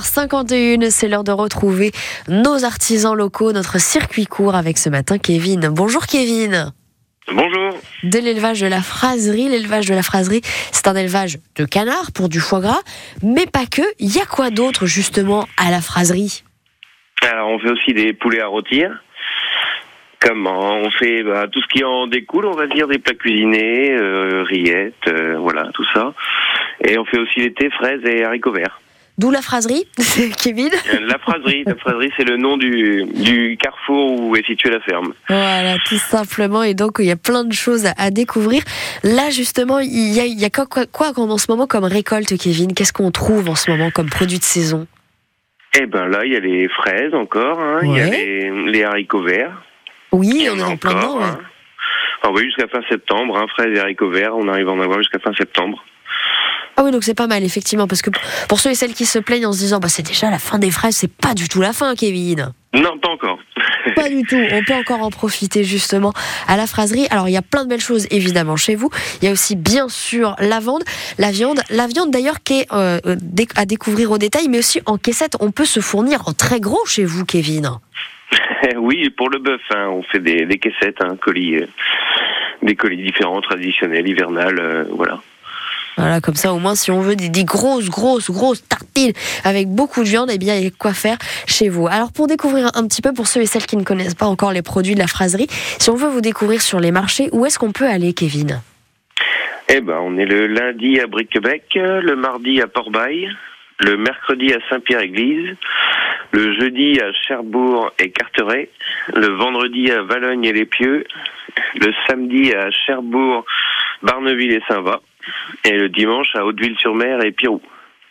51, c'est l'heure de retrouver nos artisans locaux, notre circuit court avec ce matin Kevin. Bonjour Kevin. Bonjour. De l'élevage de la fraserie. L'élevage de la fraserie, c'est un élevage de canards pour du foie gras, mais pas que. Il y a quoi d'autre justement à la fraserie Alors on fait aussi des poulets à rôtir. Comment? On fait bah, tout ce qui en découle, on va dire des plats cuisinés, euh, rillettes, euh, voilà, tout ça. Et on fait aussi thés, fraises et haricots verts. D'où la fraserie, Kevin Euh, La fraserie, la fraserie, c'est le nom du, du carrefour où est située la ferme. Voilà, tout simplement. Et donc, il y a plein de choses à, à découvrir. Là, justement, il y a, il y a quoi, quoi, quoi en ce moment comme récolte, Kevin? Qu'est-ce qu'on trouve en ce moment comme produit de saison? Et ben là, il y a les fraises encore, hein, il y a les, les haricots verts. Oui, on est en plein dedans. ouais. hein. Ah oui, jusqu'à fin septembre, hein, fraises et haricots verts, on arrive à en avoir jusqu'à fin septembre. Ah oui, donc c'est pas mal, effectivement, parce que pour ceux et celles qui se plaignent en se disant, bah, c'est déjà la fin des fraises, c'est pas du tout la fin, Kevin. Non, pas encore. Pas du tout. On peut encore en profiter justement à la fraserie. Alors il y a plein de belles choses évidemment chez vous. Il y a aussi bien sûr la viande, la viande, la viande d'ailleurs qui est euh, euh, à découvrir au détail, mais aussi en caissette. On peut se fournir en très gros chez vous, Kevin. oui, pour le bœuf, hein, on fait des, des caissettes, hein, colis, euh, des colis différents, traditionnels, hivernales, euh, voilà. Voilà, comme ça au moins si on veut des, grosses, grosses, grosses tartines avec beaucoup de viande, eh bien il y a quoi faire chez vous. Alors pour découvrir un petit peu, pour ceux et celles qui ne connaissent pas encore les produits de la fraserie, si on veut vous découvrir sur les marchés, où est-ce qu'on peut aller, Kevin? Eh ben, on est le lundi à Briquebec, le mardi à Port-Bail, le mercredi à Saint-Pierre-Église, le jeudi à Cherbourg et Carteret, le vendredi à Valogne et les Pieux, le samedi à Cherbourg, Barneville et Saint-Va, et le dimanche à Hauteville-sur-Mer et Pirou.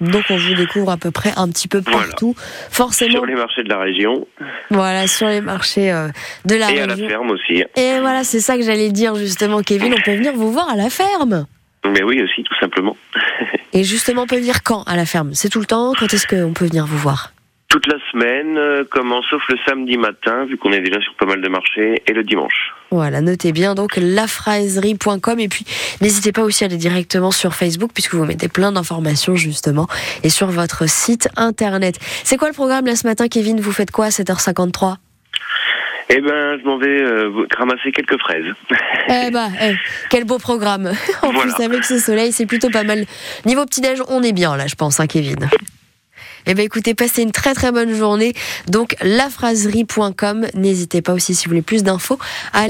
Donc on vous découvre à peu près un petit peu Voilà. partout. Forcément, Sur les marchés de la région Voilà, sur les marchés euh, de la et à la région. ferme aussi. Et voilà, c'est ça que j'allais dire justement, Kevin. On peut venir vous voir à la ferme. Mais oui, aussi, tout simplement. Et justement, on peut venir quand à la ferme? C'est tout le temps? Quand est-ce qu'on peut venir vous voir? Toute la semaine, euh, comment, sauf le samedi matin, vu qu'on est déjà sur pas mal de marchés, et le dimanche. Voilà, notez bien donc lafraserie.com et puis n'hésitez pas aussi à aller directement sur Facebook puisque vous mettez plein d'informations justement et sur votre site internet. C'est quoi le programme là ce matin, Kevin? Vous faites quoi à 7h53 Eh ben, je m'en vais euh, ramasser quelques fraises. Eh bah, eh, quel beau programme En Voilà. plus, avec ce soleil, c'est plutôt pas mal. Niveau petit-déj, on est bien là, je pense, hein, Kevin eh ben écoutez, passez une très très bonne journée. Donc lafraserie.com. N'hésitez pas aussi si vous voulez plus d'infos à